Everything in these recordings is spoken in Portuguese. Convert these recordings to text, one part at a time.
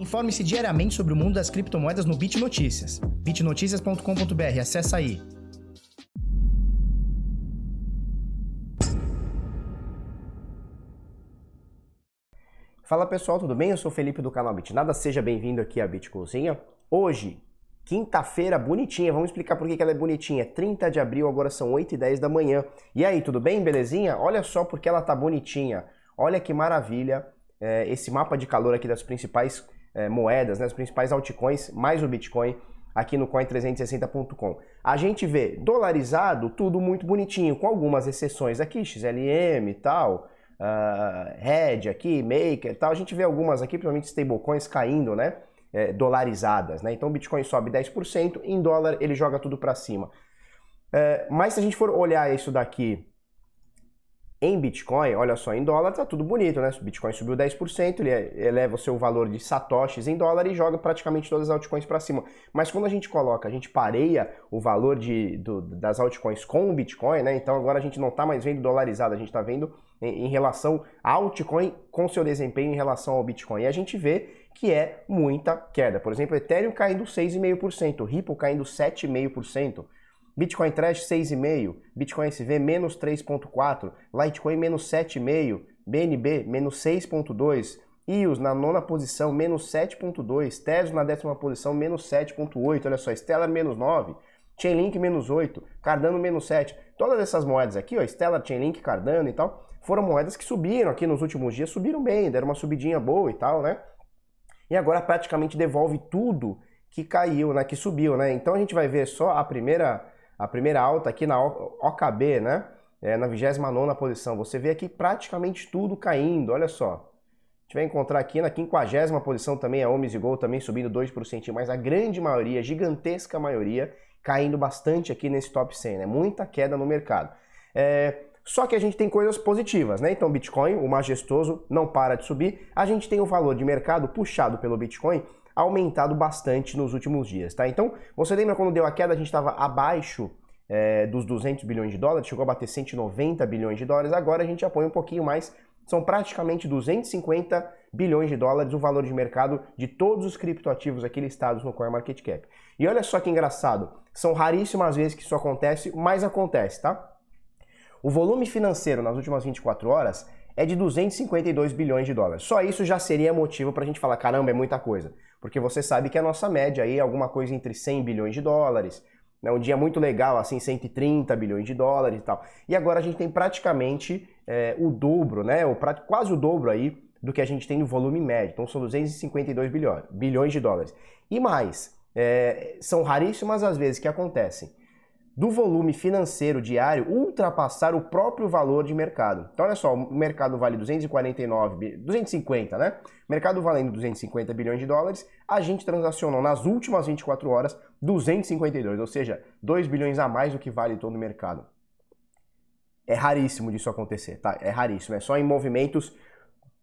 Informe-se diariamente sobre o mundo das criptomoedas no Bit Notícias. bitnoticias.com.br, acessa aí. Fala pessoal, tudo bem? Eu sou o Felipe do canal Bitnada, seja bem-vindo aqui à Bitcozinha. Hoje, quinta-feira bonitinha, vamos explicar por que ela é bonitinha. 30 de abril, agora são 8 e 10 da manhã. E aí, tudo bem? Belezinha? Olha só porque ela tá bonitinha. Olha que maravilha é, esse mapa de calor aqui das principais é, moedas, né, as principais altcoins, mais o Bitcoin aqui no coin360.com. A gente vê dolarizado tudo muito bonitinho, com algumas exceções aqui, XLM e tal, uh, Red aqui, Maker e tal. A gente vê algumas aqui, principalmente stablecoins caindo, né? É, dolarizadas, né? Então o Bitcoin sobe 10%, em dólar ele joga tudo para cima. É, mas se a gente for olhar isso daqui em Bitcoin, olha só, em dólar tá tudo bonito, né? O Bitcoin subiu 10%, ele eleva o seu valor de satoshis em dólar e joga praticamente todas as altcoins para cima. Mas quando a gente coloca, a gente pareia o valor de, do, das altcoins com o Bitcoin, né? Então agora a gente não está mais vendo dolarizado, a gente está vendo em, em relação à altcoin com seu desempenho em relação ao Bitcoin. E a gente vê que é muita queda. Por exemplo, Ethereum caindo 6,5%, Ripple caindo 7,5%. Bitcoin Trash 6,5%, Bitcoin SV menos 3,4%, Litecoin menos 7,5%, BNB menos 6,2%, EOS na nona posição menos 7,2%, Tesos na décima posição menos 7,8%, olha só, Stellar menos 9%, Chainlink menos 8%, Cardano menos 7%. Todas essas moedas aqui, ó, Stellar, Chainlink, Cardano e tal, foram moedas que subiram aqui nos últimos dias, subiram bem, deram uma subidinha boa e tal, né? E agora praticamente devolve tudo que caiu, né, que subiu, né? Então a gente vai ver só a primeira a primeira alta aqui na OKB, né? É, na 29 posição. Você vê aqui praticamente tudo caindo, olha só. A gente vai encontrar aqui na 50 posição também a Omis e Gol também subindo 2%, mas a grande maioria, gigantesca maioria, caindo bastante aqui nesse top 100, né? Muita queda no mercado. É, só que a gente tem coisas positivas, né? Então, Bitcoin, o majestoso, não para de subir. A gente tem o valor de mercado puxado pelo Bitcoin aumentado bastante nos últimos dias, tá? Então, você lembra quando deu a queda, a gente estava abaixo é, dos 200 bilhões de dólares, chegou a bater 190 bilhões de dólares, agora a gente apoia um pouquinho mais, são praticamente 250 bilhões de dólares o valor de mercado de todos os criptoativos aqui listados no CoinMarketCap. E olha só que engraçado, são raríssimas vezes que isso acontece, mas acontece, tá? O volume financeiro nas últimas 24 horas é de 252 bilhões de dólares. Só isso já seria motivo para a gente falar, caramba, é muita coisa. Porque você sabe que a nossa média aí é alguma coisa entre 100 bilhões de dólares, né? um dia muito legal, assim, 130 bilhões de dólares e tal. E agora a gente tem praticamente é, o dobro, né? Quase o dobro aí do que a gente tem no volume médio. Então são 252 bilhões, bilhões de dólares. E mais, é, são raríssimas as vezes que acontecem do volume financeiro diário ultrapassar o próprio valor de mercado. Então, olha só, o mercado vale 249, 250, né? Mercado valendo 250 bilhões de dólares, a gente transacionou nas últimas 24 horas 252, ou seja, 2 bilhões a mais do que vale todo o mercado. É raríssimo disso acontecer, tá? É raríssimo, é só em movimentos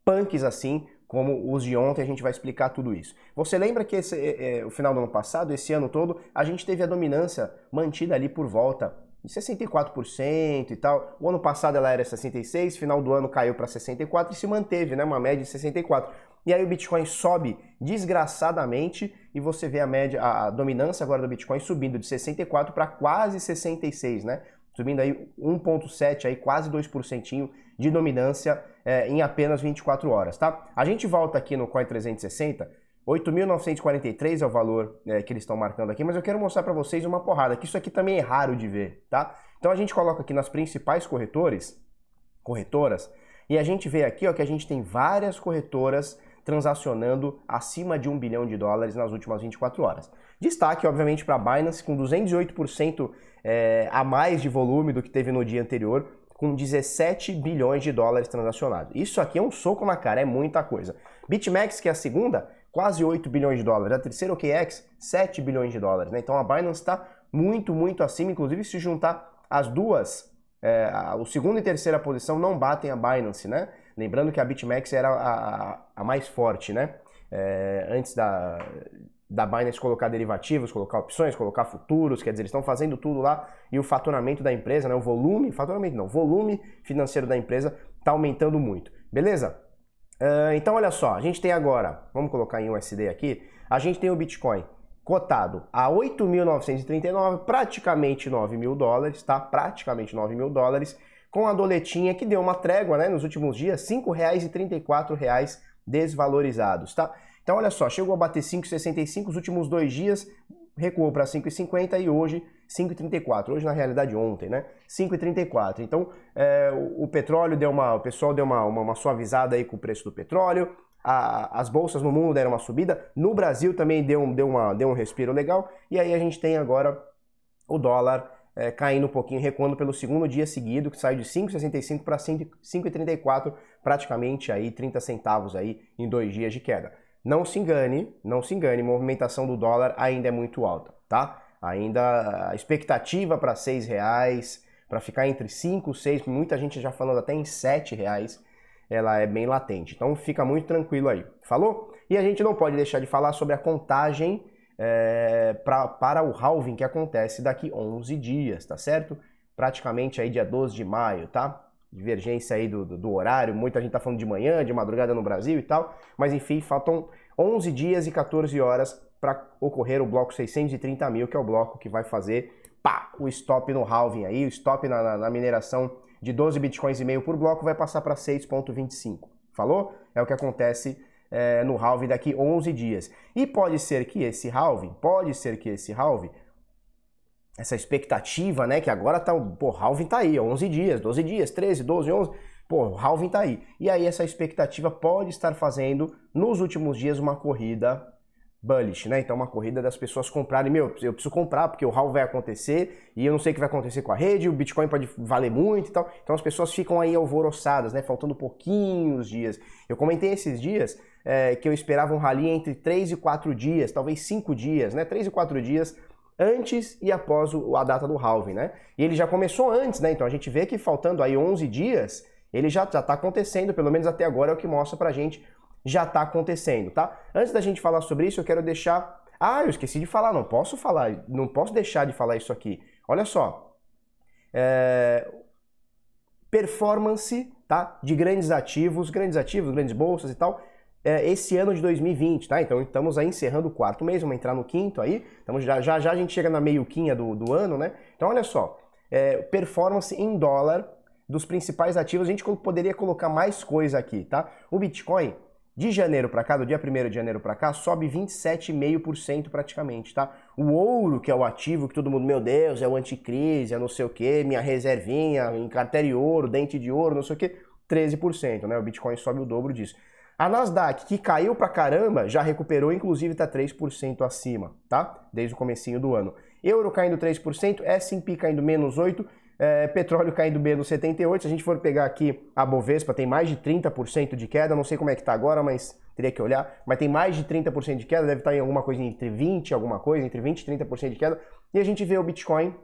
punks assim, como os de ontem, a gente vai explicar tudo isso. Você lembra que esse, é, é, o final do ano passado, esse ano todo, a gente teve a dominância mantida ali por volta de 64% e tal. O ano passado ela era 66, final do ano caiu para 64 e se manteve, né, uma média de 64. E aí o Bitcoin sobe desgraçadamente e você vê a média, a, a dominância agora do Bitcoin subindo de 64 para quase 66, né? Subindo aí 1.7 aí quase 2% de dominância é, em apenas 24 horas, tá? A gente volta aqui no Coin 360, 8.943 é o valor é, que eles estão marcando aqui, mas eu quero mostrar para vocês uma porrada, que isso aqui também é raro de ver, tá? Então a gente coloca aqui nas principais corretores, corretoras, e a gente vê aqui ó, que a gente tem várias corretoras transacionando acima de um bilhão de dólares nas últimas 24 horas. Destaque, obviamente, para a Binance, com 208% é, a mais de volume do que teve no dia anterior, com 17 bilhões de dólares transacionados. Isso aqui é um soco na cara, é muita coisa. BitMEX, que é a segunda, quase 8 bilhões de dólares. A terceira, OKEx, 7 bilhões de dólares. Né? Então a Binance está muito, muito acima. Inclusive, se juntar as duas, é, o segundo e terceira posição não batem a Binance, né? Lembrando que a BitMEX era a, a, a mais forte, né? É, antes da, da Binance colocar derivativos, colocar opções, colocar futuros, quer dizer, eles estão fazendo tudo lá e o faturamento da empresa, né, o volume, faturamento não, volume financeiro da empresa está aumentando muito. Beleza? Uh, então, olha só, a gente tem agora, vamos colocar em USD aqui, a gente tem o Bitcoin cotado a 8.939, praticamente 9 mil dólares, tá? Praticamente 9 mil dólares, com a doletinha que deu uma trégua, né, nos últimos dias, R$ 5,34 desvalorizados, tá? Então, olha só, chegou a bater 5,65 os últimos dois dias, recuou para 5,50 e hoje 5,34. Hoje, na realidade, ontem, né? 5,34. Então, é, o, o, petróleo deu uma. O pessoal deu uma, uma, uma suavizada aí com o preço do petróleo a, as bolsas no mundo deram uma subida, no Brasil também deu um, deu, uma, deu um respiro legal, e aí a gente tem agora o dólar é, caindo um pouquinho, recuando pelo segundo dia seguido, que saiu de 5,65 para 5,34, praticamente aí 30 centavos aí em dois dias de queda. Não se engane, não se engane, movimentação do dólar ainda é muito alta, tá? Ainda a expectativa para R$ reais, para ficar entre 5 e 6, muita gente já falando até em R$ reais, ela é bem latente. Então fica muito tranquilo aí. Falou? E a gente não pode deixar de falar sobre a contagem é, pra, para o halving que acontece daqui 11 dias, tá certo? Praticamente aí dia 12 de maio, tá? Divergência aí do, do, do horário, muita gente tá falando de manhã, de madrugada no Brasil e tal, mas enfim, faltam 11 dias e 14 horas para ocorrer o bloco 630 mil, que é o bloco que vai fazer pá, o stop no halving aí, o stop na, na, na mineração de 12 bitcoins e meio por bloco vai passar para 6,25. Falou? É o que acontece é, no halving daqui 11 dias. E pode ser que esse halving, pode ser que esse halving, essa expectativa, né, que agora tá, pô, halving tá aí, 11 dias, 12 dias, 13, 12, 11, pô, halving tá aí. E aí essa expectativa pode estar fazendo nos últimos dias uma corrida bullish, né? Então uma corrida das pessoas comprarem, meu, eu preciso comprar porque o HAL vai acontecer e eu não sei o que vai acontecer com a rede, o Bitcoin pode valer muito e tal. Então as pessoas ficam aí alvoroçadas, né? Faltando pouquinhos dias. Eu comentei esses dias é, que eu esperava um rally entre 3 e 4 dias, talvez 5 dias, né? 3 e 4 dias antes e após a data do halving, né? E ele já começou antes, né? Então a gente vê que faltando aí 11 dias, ele já está acontecendo, pelo menos até agora é o que mostra pra gente já está acontecendo, tá? Antes da gente falar sobre isso, eu quero deixar. Ah, eu esqueci de falar, não posso falar, não posso deixar de falar isso aqui. Olha só. É... Performance, tá? De grandes ativos, grandes ativos, grandes bolsas e tal. É, esse ano de 2020, tá? Então estamos aí encerrando o quarto mês, vamos entrar no quinto aí. Então já já, já a gente chega na meio-quinha do, do ano, né? Então olha só. É, performance em dólar dos principais ativos, a gente poderia colocar mais coisa aqui, tá? O Bitcoin de janeiro para cá, do dia 1 de janeiro para cá, sobe 27,5% praticamente, tá? O ouro, que é o ativo que todo mundo, meu Deus, é o anticrise, é não sei o que, minha reservinha em carteira de ouro, dente de ouro, não sei o que, 13%, né? O Bitcoin sobe o dobro disso. A Nasdaq, que caiu pra caramba, já recuperou, inclusive tá 3% acima, tá? Desde o comecinho do ano. Euro caindo 3%, S&P caindo menos 8%, é, petróleo caindo no 78. Se a gente for pegar aqui a Bovespa, tem mais de 30% de queda. Não sei como é que está agora, mas teria que olhar. Mas tem mais de 30% de queda, deve estar em alguma coisa entre 20 alguma coisa, entre 20 e 30% de queda. E a gente vê o Bitcoin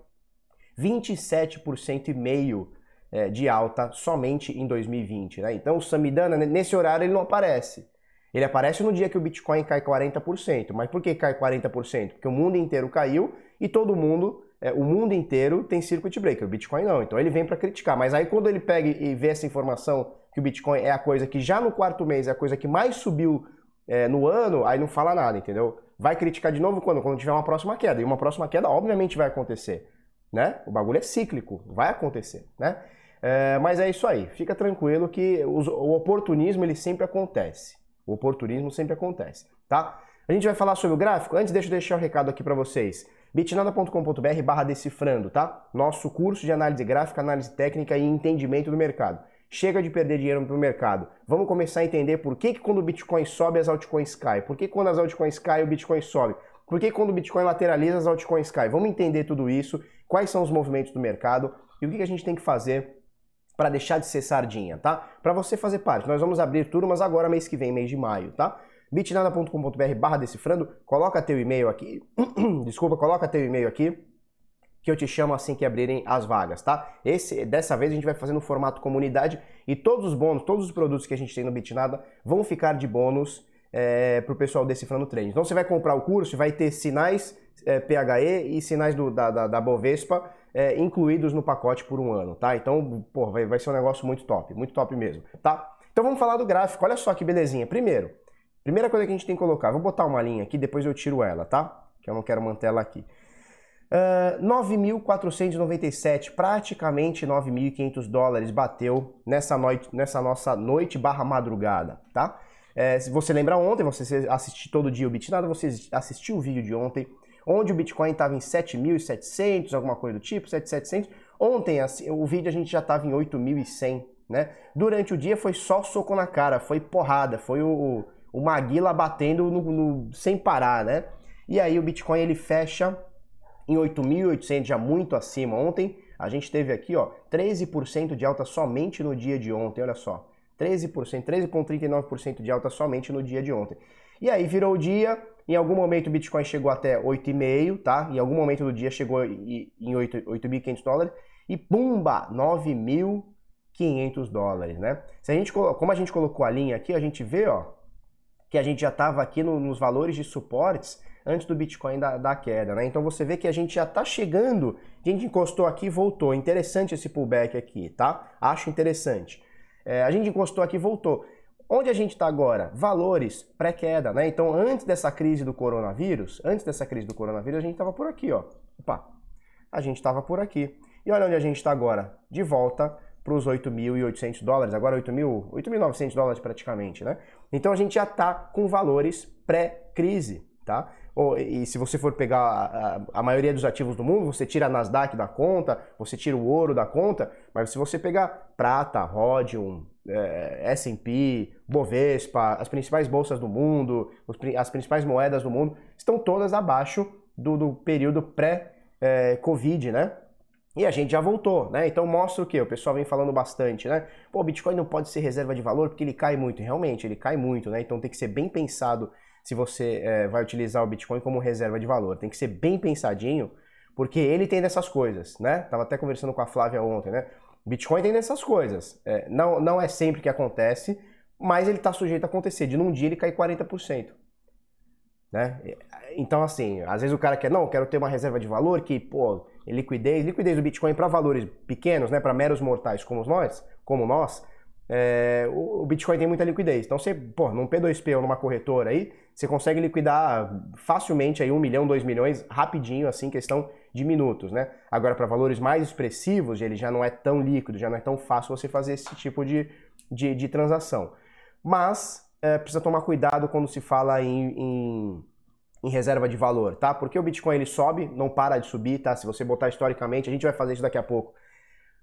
27% e meio é, de alta somente em 2020. Né? Então o Samidana, nesse horário, ele não aparece. Ele aparece no dia que o Bitcoin cai 40%. Mas por que cai 40%? Porque o mundo inteiro caiu e todo mundo é, o mundo inteiro tem circuit breaker, o Bitcoin não. Então ele vem para criticar. Mas aí quando ele pega e vê essa informação que o Bitcoin é a coisa que já no quarto mês é a coisa que mais subiu é, no ano, aí não fala nada, entendeu? Vai criticar de novo quando? Quando tiver uma próxima queda. E uma próxima queda, obviamente, vai acontecer. Né? O bagulho é cíclico, vai acontecer, né? É, mas é isso aí, fica tranquilo que o, o oportunismo ele sempre acontece. O oportunismo sempre acontece, tá? A gente vai falar sobre o gráfico. Antes, deixa eu deixar o um recado aqui para vocês bitnada.com.br barra decifrando, tá? Nosso curso de análise gráfica, análise técnica e entendimento do mercado. Chega de perder dinheiro no mercado. Vamos começar a entender por que, que quando o Bitcoin sobe, as altcoins caem. Por que quando as altcoins caem, o Bitcoin sobe. Por que quando o Bitcoin lateraliza, as altcoins caem. Vamos entender tudo isso, quais são os movimentos do mercado e o que, que a gente tem que fazer para deixar de ser sardinha, tá? Para você fazer parte. Nós vamos abrir turmas agora mês que vem, mês de maio, tá? bitnada.com.br barra decifrando, coloca teu e-mail aqui, desculpa, coloca teu e-mail aqui, que eu te chamo assim que abrirem as vagas, tá? Esse, dessa vez a gente vai fazer no formato comunidade e todos os bônus, todos os produtos que a gente tem no Bitnada vão ficar de bônus é, para o pessoal decifrando trade. Então você vai comprar o curso, vai ter sinais é, PHE e sinais do, da, da, da, Bovespa é, incluídos no pacote por um ano, tá? Então, pô, vai, vai ser um negócio muito top, muito top mesmo, tá? Então vamos falar do gráfico. Olha só que belezinha. Primeiro, primeira coisa que a gente tem que colocar, vou botar uma linha aqui, depois eu tiro ela, tá? Que eu não quero manter ela aqui. Uh, 9.497, praticamente 9.500 dólares bateu nessa, noite, nessa nossa noite barra madrugada, tá? É, se você lembra ontem, você assistiu todo dia o Bitnada, você assistiu o vídeo de ontem, onde o Bitcoin estava em 7.700, alguma coisa do tipo, 7.700. Ontem assim, o vídeo a gente já estava em 8.100, né? Durante o dia foi só soco na cara, foi porrada, foi o, o Maguila batendo no, no, sem parar, né? E aí o Bitcoin ele fecha em 8.800, já muito acima. Ontem a gente teve aqui, ó, 13% de alta somente no dia de ontem, olha só. 13%, 13,39% de alta somente no dia de ontem. E aí virou o dia, em algum momento o Bitcoin chegou até 8,5, tá? Em algum momento do dia chegou em 8.500 dólares e pumba, 9.500 dólares, né? Se a gente, como a gente colocou a linha aqui, a gente vê, ó, que a gente já estava aqui no, nos valores de suportes antes do Bitcoin da, da, queda, né? Então você vê que a gente já está chegando, a gente encostou aqui voltou. Interessante esse pullback aqui, tá? Acho interessante. É, a gente encostou aqui voltou. Onde a gente está agora? Valores pré-queda, né? Então, antes dessa crise do coronavírus, antes dessa crise do coronavírus, a gente estava por aqui, ó. Opa, a gente estava por aqui. E olha onde a gente está agora, de volta para os 8.800 dólares, agora 8.900 dólares praticamente, né? Então a gente já está com valores pré-crise, tá? E se você for pegar a, maioria dos ativos do mundo, você tira a Nasdaq da conta, você tira o ouro da conta, mas se você pegar prata, Rhodium, é, S&P, Bovespa, as principais bolsas do mundo, os, as principais moedas do mundo, estão todas abaixo do, do período pré-Covid, é, né? E a gente já voltou, né? Então mostra o que? O pessoal vem falando bastante, né? Pô, o Bitcoin não pode ser reserva de valor porque ele cai muito. Realmente, ele cai muito, né? Então tem que ser bem pensado se você é, vai utilizar o Bitcoin como reserva de valor. Tem que ser bem pensadinho, porque ele tem dessas coisas, né? Tava até conversando com a Flávia ontem, né? Bitcoin tem dessas coisas. É, não, não é sempre que acontece, mas ele está sujeito a acontecer. De num dia ele cai 40%. Né? Então, assim, às vezes o cara quer, não, quero ter uma reserva de valor que, pô, liquidez, liquidez do Bitcoin para valores pequenos, né, para meros mortais como nós, como nós, é, o Bitcoin tem muita liquidez. Então, você, pô, num P2P ou numa corretora aí, você consegue liquidar facilmente aí um milhão, dois milhões, rapidinho, assim, questão de minutos, né? Agora, para valores mais expressivos, ele já não é tão líquido, já não é tão fácil você fazer esse tipo de, de, de transação. Mas é, precisa tomar cuidado quando se fala em, em, em, reserva de valor, tá? Porque o Bitcoin ele sobe, não para de subir, tá? Se você botar historicamente, a gente vai fazer isso daqui a pouco.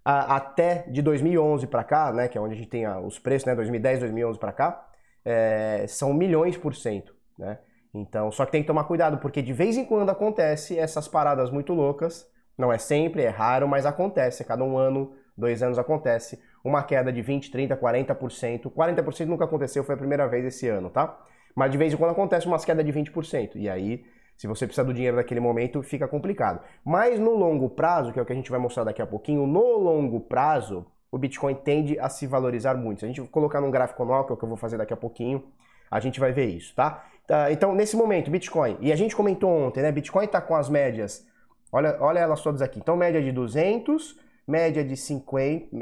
Até de 2011 para cá, né, que é onde a gente tem os preços, né, 2010, 2011 para cá, é, são milhões por cento, né? Então, só que tem que tomar cuidado, porque de vez em quando acontece essas paradas muito loucas. Não é sempre, é raro, mas acontece. Cada um ano, dois anos acontece uma queda de 20, 30, 40%. 40% nunca aconteceu, foi a primeira vez esse ano, tá? Mas de vez em quando acontece uma queda de 20%. E aí, se você precisa do dinheiro naquele momento, fica complicado. Mas no longo prazo, que é o que a gente vai mostrar daqui a pouquinho, no longo prazo, o Bitcoin tende a se valorizar muito. Se a gente colocar num gráfico anual, que é o que eu vou fazer daqui a pouquinho, a gente vai ver isso, tá? Tá então, nesse momento, Bitcoin, e a gente comentou ontem, né? Bitcoin está com as médias, olha, olha elas todas aqui. Então, média de 200, média de 50,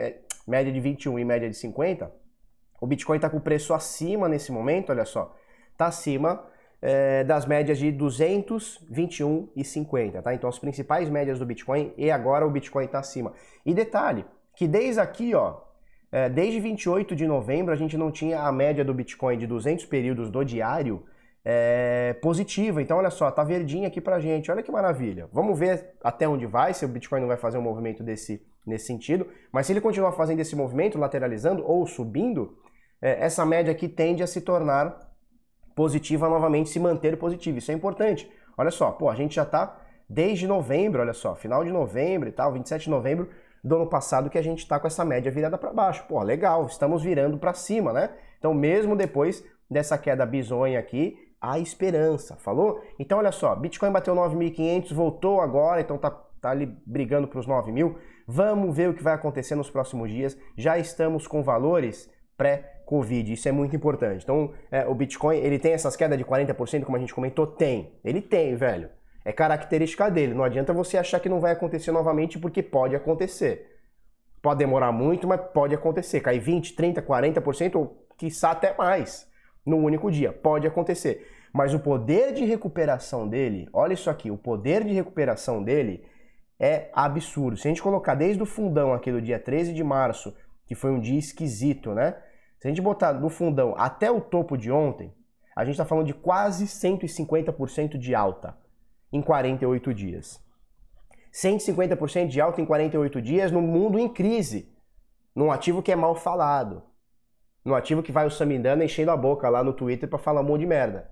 média de 21 e média de 50. O Bitcoin está com o preço acima nesse momento, olha só. Está acima é, das médias de 200, 21 e 50, tá? Então, as principais médias do Bitcoin e agora o Bitcoin está acima. E detalhe, que desde aqui, ó, é, desde 28 de novembro, a gente não tinha a média do Bitcoin de 200 períodos do diário é, positiva. Então, olha só, tá verdinho aqui pra gente. Olha que maravilha. Vamos ver até onde vai, se o Bitcoin não vai fazer um movimento desse, nesse sentido. Mas se ele continuar fazendo esse movimento, lateralizando ou subindo, é, essa média aqui tende a se tornar positiva novamente, se manter positiva. Isso é importante. Olha só, pô, a gente já tá desde novembro, olha só, final de novembro e tal, 27 de novembro, do ano passado que a gente está com essa média virada para baixo. Pô, legal, estamos virando para cima, né? Então, mesmo depois dessa queda bizonha aqui, há esperança, falou? Então, olha só, Bitcoin bateu 9.500, voltou agora, então tá, tá ali brigando para os 9.000. Vamos ver o que vai acontecer nos próximos dias. Já estamos com valores pré-Covid, isso é muito importante. Então, é, o Bitcoin, ele tem essas quedas de 40%, como a gente comentou? Tem. Ele tem, velho. É característica dele. Não adianta você achar que não vai acontecer novamente, porque pode acontecer. Pode demorar muito, mas pode acontecer. Cair 20, 30, 40% ou quiçá até mais no único dia. Pode acontecer. Mas o poder de recuperação dele, olha isso aqui, o poder de recuperação dele é absurdo. Se a gente colocar desde o fundão aqui do dia 13 de março, que foi um dia esquisito, né? Se a gente botar no fundão até o topo de ontem, a gente está falando de quase 150% de alta em 48 dias. 150% de alta em 48 dias no mundo em crise, num ativo que é mal falado, num ativo que vai o Samindana enchendo a boca lá no Twitter para falar um monte de merda.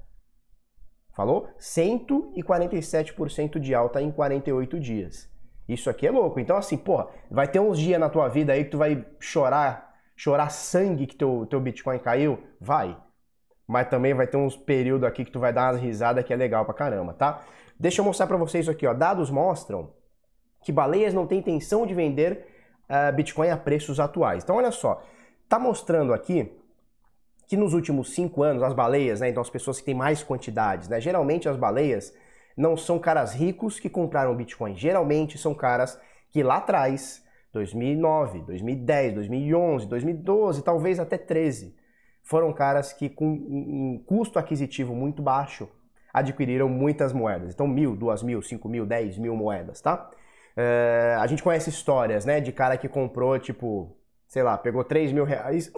Falou? 147% de alta em 48 dias. Isso aqui é louco. Então, assim, porra, vai ter uns dias na tua vida aí que tu vai chorar, chorar sangue que teu, teu Bitcoin caiu? Vai. Mas também vai ter uns períodos aqui que tu vai dar umas risadas que é legal pra caramba, tá? Deixa eu mostrar pra vocês aqui, ó. Dados mostram que baleias não têm intenção de vender uh, Bitcoin a preços atuais. Então, olha só, tá mostrando aqui que nos últimos cinco anos, as baleias, né, então as pessoas que têm mais quantidades, né, geralmente as baleias não são caras ricos que compraram Bitcoin, geralmente são caras que lá atrás, 2009, 2010, 2011, 2012, talvez até 13, foram caras que com um custo aquisitivo muito baixo adquiriram muitas moedas. Então, mil, duas mil, cinco mil, dez mil moedas, tá? É, a gente conhece histórias, né, de cara que comprou, tipo, sei lá, pegou 3 mil reais,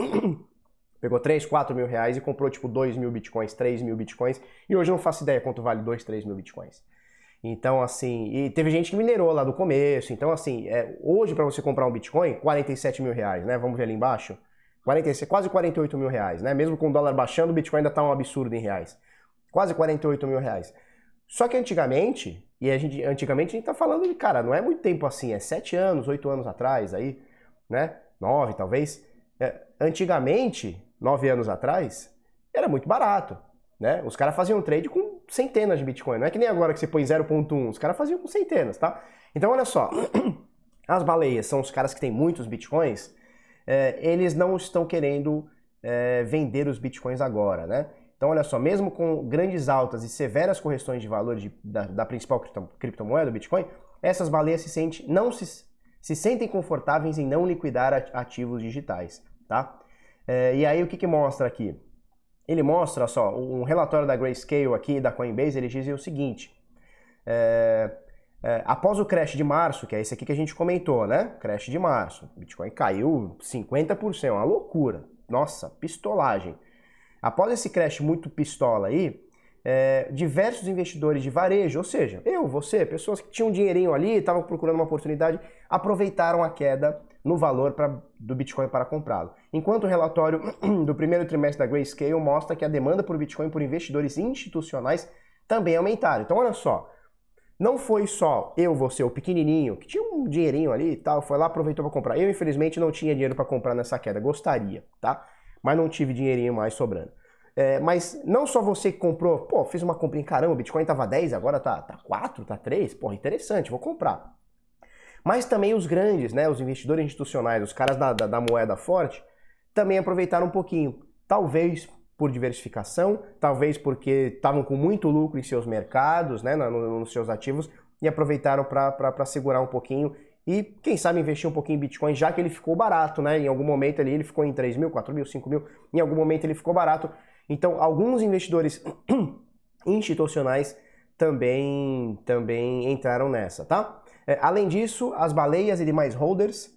pegou 3, 4 mil reais e comprou, tipo, 2 mil bitcoins, 3 mil bitcoins, e hoje eu não faço ideia quanto vale 2, 3 mil bitcoins. Então, assim, e teve gente que minerou lá no começo, então, assim, é, hoje para você comprar um bitcoin, 47 mil reais, né, vamos ver ali embaixo, 46, quase 48 mil reais, né, mesmo com o dólar baixando, o bitcoin ainda tá um absurdo em reais, quase 48 mil reais. Só que antigamente, e a gente, antigamente a gente tá falando de, cara, não é muito tempo assim, é sete anos, oito anos atrás aí, né? Nove, talvez. É, antigamente, nove anos atrás, era muito barato, né? Os caras faziam trade com centenas de Bitcoin. Não é que nem agora que você põe 0.1, os caras faziam com centenas, tá? Então, olha só, as baleias são os caras que têm muitos Bitcoins, é, eles não estão querendo é, vender os Bitcoins agora, né? Então, olha só, mesmo com grandes altas e severas correções de valor de, da, da, principal criptomoeda, o Bitcoin, essas baleias se, sente, não se, se sentem confortáveis em não liquidar ativos digitais, tá? É, e aí, o que, que mostra aqui? Ele mostra, só, um relatório da Grayscale aqui, da Coinbase, ele diz o seguinte, é, é, após o crash de março, que é esse aqui que a gente comentou, né? Crash de março, Bitcoin caiu 50%, uma loucura. Nossa, pistolagem. Após esse crash muito pistola aí, é, diversos investidores de varejo, ou seja, eu, você, pessoas que tinham dinheirinho ali, estavam procurando uma oportunidade, aproveitaram a queda no valor pra, do Bitcoin para comprá-lo. Enquanto o relatório do primeiro trimestre da Grayscale mostra que a demanda por Bitcoin por investidores institucionais também aumentaram. Então, olha só, não foi só eu, você, o pequenininho, que tinha um dinheirinho ali e tal, foi lá, aproveitou para comprar. Eu, infelizmente, não tinha dinheiro para comprar nessa queda, gostaria, tá? mas não tive dinheirinho mais sobrando. É, mas não só você que comprou, pô, fiz uma comprinha, caramba, o Bitcoin tava 10, agora tá, tá 4, tá 3, pô, interessante, vou comprar. Mas também os grandes, né, os investidores institucionais, os caras da, da, da moeda forte, também aproveitaram um pouquinho. Talvez por diversificação, talvez porque estavam com muito lucro em seus mercados, né, nos seus ativos, e aproveitaram para segurar um pouquinho e quem sabe investir um pouquinho em Bitcoin, já que ele ficou barato, né? Em algum momento ali ele ficou em 3 mil, 4 mil, 5 mil, em algum momento ele ficou barato. Então, alguns investidores institucionais também, também entraram nessa, tá? É, além disso, as baleias e demais holders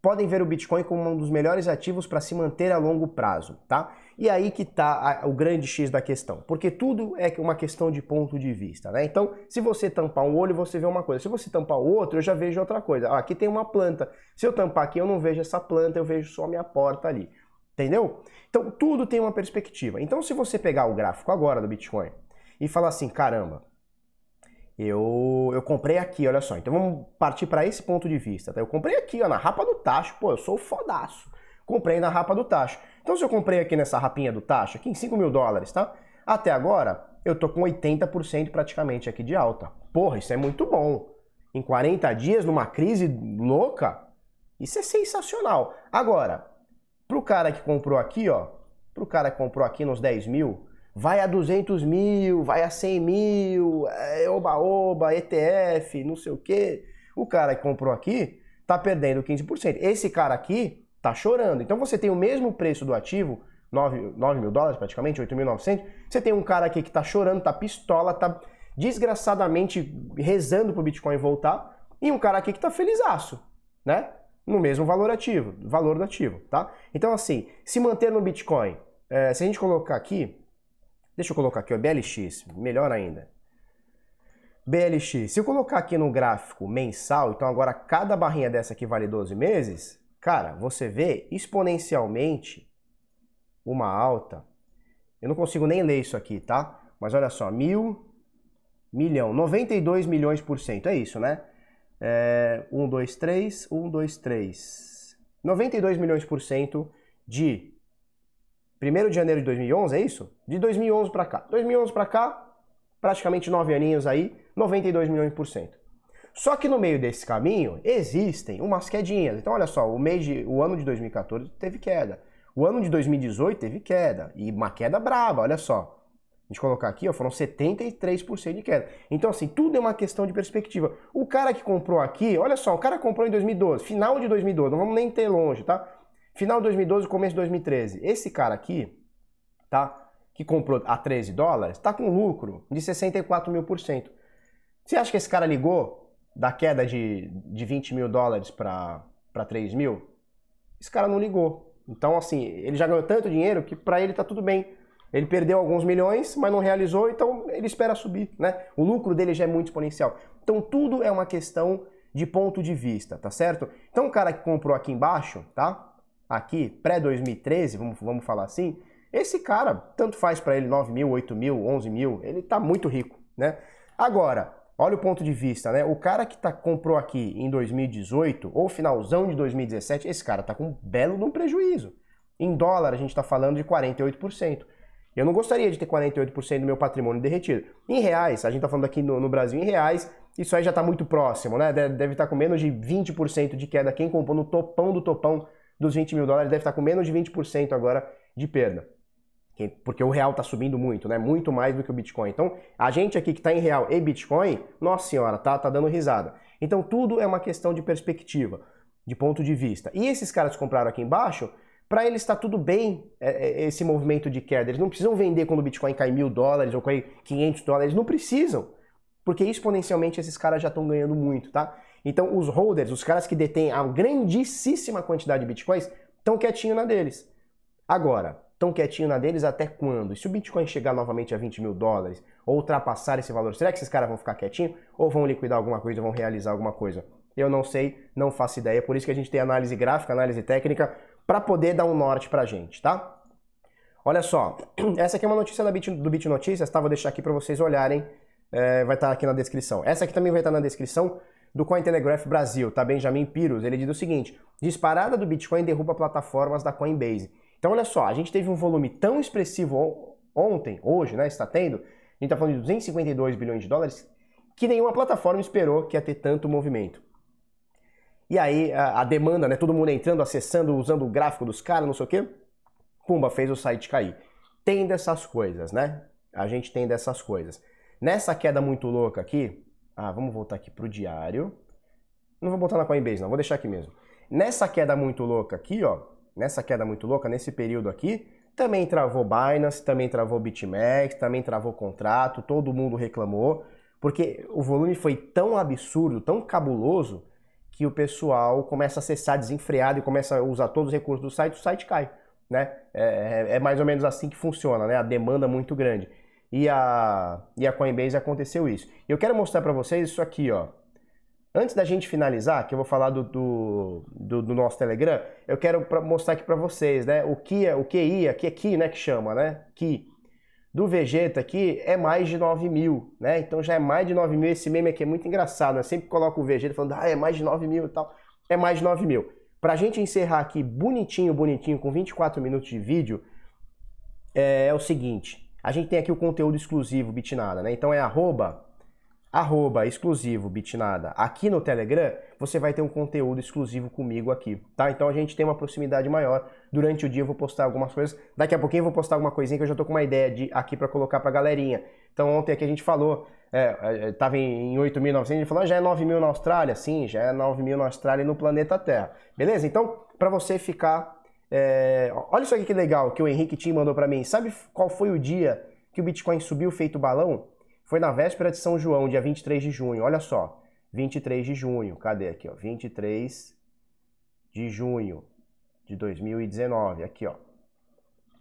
podem ver o Bitcoin como um dos melhores ativos para se manter a longo prazo, tá? E aí que está o grande X da questão, porque tudo é uma questão de ponto de vista, né? Então, se você tampar um olho, você vê uma coisa. Se você tampar o outro, eu já vejo outra coisa. Ah, aqui tem uma planta. Se eu tampar aqui, eu não vejo essa planta, eu vejo só a minha porta ali. Entendeu? Então, tudo tem uma perspectiva. Então, se você pegar o gráfico agora do Bitcoin e falar assim, caramba, eu, eu comprei aqui, olha só. Então, vamos partir para esse ponto de vista. Tá? Eu comprei aqui, ó, na rapa do tacho. Pô, eu sou fodaço. Comprei na rapa do tacho. Então, se eu comprei aqui nessa rapinha do tacho, aqui em 5 mil dólares, tá? Até agora, eu tô com 80% praticamente aqui de alta. Porra, isso é muito bom. Em 40 dias, numa crise louca, isso é sensacional. Agora, pro cara que comprou aqui, ó, pro cara que comprou aqui nos 10 mil, vai a 200 mil, vai a 100 mil, é, oba-oba, ETF, não sei o quê. O cara que comprou aqui, está perdendo 15%. Esse cara aqui está chorando. Então você tem o mesmo preço do ativo, 9, 9 mil dólares praticamente, 8.900. Você tem um cara aqui que está chorando, está pistola, está desgraçadamente rezando para o Bitcoin voltar, e um cara aqui que está felizaço, né? No mesmo valor ativo, valor do ativo, tá? Então assim, se manter no Bitcoin, é, se a gente colocar aqui, deixa eu colocar aqui, o BLX, melhor ainda. BLX, se eu colocar aqui no gráfico mensal, então agora cada barrinha dessa aqui vale 12 meses, cara, você vê exponencialmente uma alta. Eu não consigo nem ler isso aqui, tá? Mas olha só, mil, milhão, 92 milhões por cento, é isso, né? É, 1, 2, 3, 1, 2, 3. 92 milhões por cento de 1 de janeiro de 2011, é isso? De 2011 para cá. 2011 para cá, praticamente 9 aninhos aí, 92 milhões por cento. Só que no meio desse caminho existem umas quedinhas. Então olha só, o mês de, o ano de 2014 teve queda. O ano de 2018 teve queda e uma queda braba, olha só. Gente colocar aqui, ó, foram 73% de queda. Então assim, tudo é uma questão de perspectiva. O cara que comprou aqui, olha só, o cara comprou em 2012, final de 2012, não vamos nem ter longe, tá? Final de 2012, começo de 2013. Esse cara aqui, tá? Que comprou a 13 dólares, tá com lucro de 64 mil por cento. Você acha que esse cara ligou da queda de, de 20 mil dólares para 3 mil? Esse cara não ligou. Então, assim, ele já ganhou tanto dinheiro que para ele tá tudo bem. Ele perdeu alguns milhões, mas não realizou, então ele espera subir, né? O lucro dele já é muito exponencial. Então, tudo é uma questão de ponto de vista, tá certo? Então, o cara que comprou aqui embaixo, tá? Aqui, pré-2013, vamos, vamos falar assim, esse cara, tanto faz para ele 9 mil, 8 mil, 11 mil, ele tá muito rico, né? Agora, Olha o ponto de vista, né? O cara que tá, comprou aqui em 2018 ou finalzão de 2017, esse cara tá com um belo num prejuízo. Em dólar, a gente está falando de 48%. Eu não gostaria de ter 48% do meu patrimônio derretido. Em reais, a gente está falando aqui no, no, Brasil em reais, isso aí já está muito próximo, né? Deve estar tá com menos de 20% de queda. Quem comprou no topão do topão dos 20 mil dólares deve estar tá com menos de 20% agora de perda porque o real está subindo muito, né? Muito mais do que o Bitcoin. Então, a gente aqui que está em real e Bitcoin, nossa senhora, tá, tá dando risada. Então, tudo é uma questão de perspectiva, de ponto de vista. E esses caras que compraram aqui embaixo, para eles está tudo bem é, é, esse movimento de queda. Eles não precisam vender quando o Bitcoin cai mil dólares ou cai 500 dólares. Não precisam, porque exponencialmente esses caras já estão ganhando muito, tá? Então, os holders, os caras que detêm a grandíssima quantidade de Bitcoins, estão quietinho na deles. Agora, tão quietinho na deles até quando? E se o Bitcoin chegar novamente a 20 mil dólares, ou ultrapassar esse valor, será que esses caras vão ficar quietinhos? Ou vão liquidar alguma coisa, vão realizar alguma coisa? Eu não sei, não faço ideia, por isso que a gente tem análise gráfica, análise técnica, para poder dar um norte pra gente, tá? Olha só, essa aqui é uma notícia Bit, do Bit Notícias, tá? Vou deixar aqui para vocês olharem, é, vai estar tá aqui na descrição. Essa aqui também vai estar tá na descrição do Cointelegraph Brasil, tá? Benjamin Piros, ele diz o seguinte, disparada do Bitcoin derruba plataformas da Coinbase. Então, olha só, a gente teve um volume tão expressivo ontem, hoje, né? Está tendo, a gente está falando de 252 bilhões de dólares, que nenhuma plataforma esperou que ia ter tanto movimento. E aí, a, a demanda, né? Todo mundo entrando, acessando, usando o gráfico dos caras, não sei o quê. Pumba, fez o site cair. Tem dessas coisas, né? A gente tem dessas coisas. Nessa queda muito louca aqui, ah, vamos voltar aqui pro diário. Não vou botar na Coinbase, não, vou deixar aqui mesmo. Nessa queda muito louca aqui, ó, nessa queda muito louca, nesse período aqui, também travou Binance, também travou BitMEX, também travou contrato, todo mundo reclamou, porque o volume foi tão absurdo, tão cabuloso, que o pessoal começa a acessar desenfreado e começa a usar todos os recursos do site, o site cai. Né? É, é, é mais ou menos assim que funciona, né? a demanda muito grande. E a, e a Coinbase aconteceu isso. Eu quero mostrar para vocês isso aqui, ó. Antes da gente finalizar, que eu vou falar do, do, do, do nosso Telegram, eu quero pra, mostrar aqui para vocês, né? O que o QI, aqui é né? Que chama, né? Ki. Do Vegeta aqui é mais de 9 mil, né? Então já é mais de 9 mil. Esse meme aqui é muito engraçado, né? Sempre coloco o Vegeta falando, ah, é mais de 9 mil e tal. É mais de 9 mil. Pra gente encerrar aqui bonitinho, bonitinho, com 24 minutos de vídeo, é, é o seguinte. A gente tem aqui o conteúdo exclusivo Bitnada, né? Então é arroba arroba exclusivo Bitnada aqui no Telegram, você vai ter um conteúdo exclusivo comigo aqui, tá? Então a gente tem uma proximidade maior. Durante o dia eu vou postar algumas coisas. Daqui a pouquinho eu vou postar alguma coisinha que eu já tô com uma ideia de aqui para colocar pra galerinha. Então ontem aqui a gente falou É, estava é, em 8.900, ele falou, ah, já é 9 mil na Austrália? Sim, já é 9 mil na Austrália e no planeta Terra. Beleza? Então, para você ficar... É... Olha isso aqui que legal que o Henrique Tim mandou para mim. Sabe qual foi o dia que o Bitcoin subiu feito balão? Foi na véspera de São João, dia 23 de junho. Olha só, 23 de junho. Cadê aqui, ó? 23 de junho de 2019. Aqui, ó.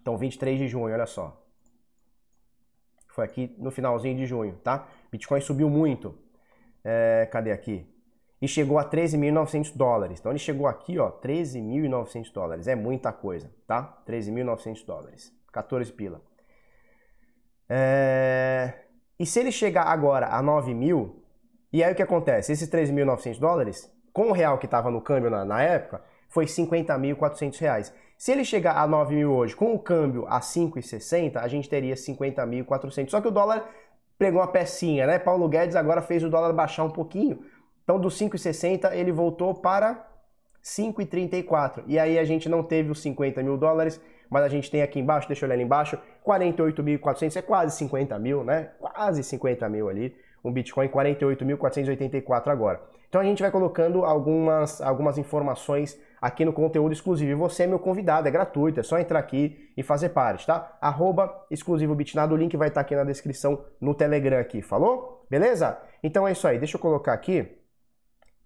Então, 23 de junho, olha só. Foi aqui no finalzinho de junho, tá? Bitcoin subiu muito. É, cadê aqui? E chegou a 13.900 dólares. Então ele chegou aqui, ó, 13.900 dólares. É muita coisa, tá? 13.900 dólares. 14 pila. É... E se ele chegar agora a 9 mil, e aí o que acontece? Esses 13.900 dólares, com o real que estava no câmbio na, na época, foi 50.400 reais. Se ele chegar a 9 mil hoje, com o câmbio a 5,60, a gente teria 50.400. Só que o dólar pegou uma pecinha, né? Paulo Guedes agora fez o dólar baixar um pouquinho. Então, do 5,60 ele voltou para 5,34. E aí a gente não teve os 50 mil dólares, mas a gente tem aqui embaixo, deixa eu olhar ali embaixo, 48.400, é quase 50 mil, né? Quase 50 mil ali. Um Bitcoin 48.484 agora. Então a gente vai colocando algumas, algumas informações aqui no conteúdo exclusivo. E você é meu convidado, é gratuito, é só entrar aqui e fazer parte, tá? Arroba exclusivo Bitnado, o link vai estar aqui na descrição no Telegram aqui, falou? Beleza? Então é isso aí, deixa eu colocar aqui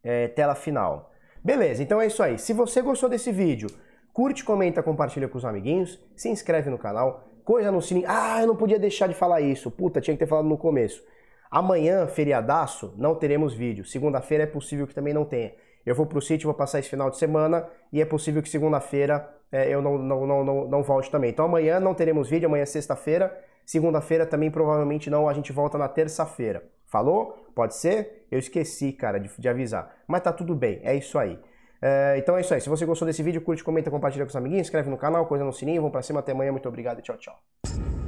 é, tela final. Beleza, então é isso aí. Se você gostou desse vídeo, curte, comenta, compartilha com os amiguinhos, se inscreve no canal, coisa no sininho. Ah, eu não podia deixar de falar isso. Puta, tinha que ter falado no começo. Amanhã, feriadaço, não teremos vídeo. Segunda-feira é possível que também não tenha. Eu vou para o sítio, vou passar esse final de semana e é possível que segunda-feira é, eu não, não, não, não, não volte também. Então amanhã não teremos vídeo, amanhã é sexta-feira. Segunda-feira também provavelmente não, a gente volta na terça-feira. Falou? Pode ser? Eu esqueci, cara, de, de avisar. Mas tá tudo bem, é isso aí. É, então é isso aí. Se você gostou desse vídeo, curte, comenta, compartilha com os amiguinhos, inscreve no canal, coisa no sininho. Vamos pra cima, até amanhã. Muito obrigado e tchau, tchau.